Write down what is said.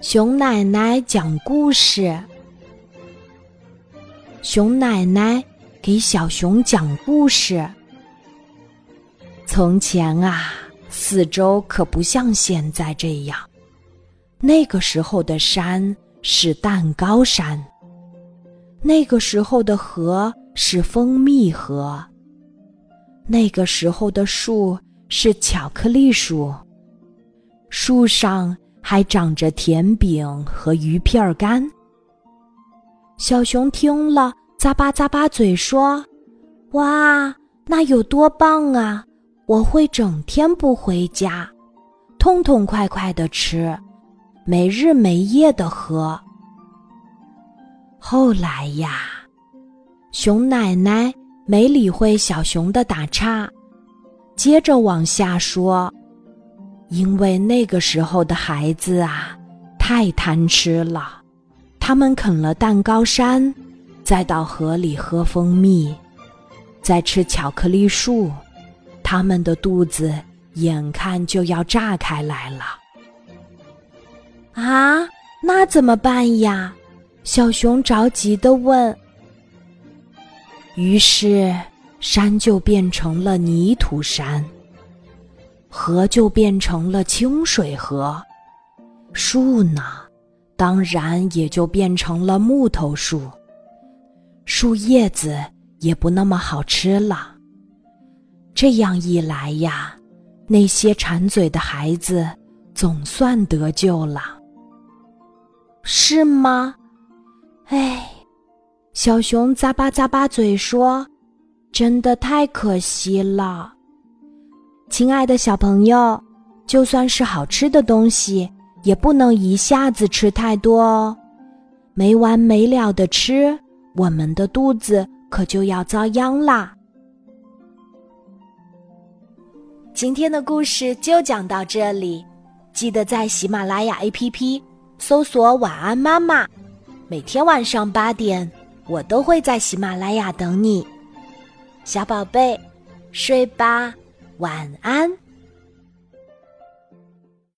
熊奶奶讲故事。熊奶奶给小熊讲故事。从前啊，四周可不像现在这样。那个时候的山是蛋糕山，那个时候的河是蜂蜜河，那个时候的树是巧克力树，树上。还长着甜饼和鱼片干。小熊听了，咂巴咂巴嘴说：“哇，那有多棒啊！我会整天不回家，痛痛快快的吃，没日没夜的喝。”后来呀，熊奶奶没理会小熊的打岔，接着往下说。因为那个时候的孩子啊，太贪吃了，他们啃了蛋糕山，再到河里喝蜂蜜，再吃巧克力树，他们的肚子眼看就要炸开来了。啊，那怎么办呀？小熊着急的问。于是，山就变成了泥土山。河就变成了清水河，树呢，当然也就变成了木头树。树叶子也不那么好吃了。这样一来呀，那些馋嘴的孩子总算得救了，是吗？哎，小熊咂巴咂巴嘴说：“真的太可惜了。”亲爱的小朋友，就算是好吃的东西，也不能一下子吃太多哦。没完没了的吃，我们的肚子可就要遭殃啦。今天的故事就讲到这里，记得在喜马拉雅 APP 搜索“晚安妈妈”，每天晚上八点，我都会在喜马拉雅等你，小宝贝，睡吧。晚安。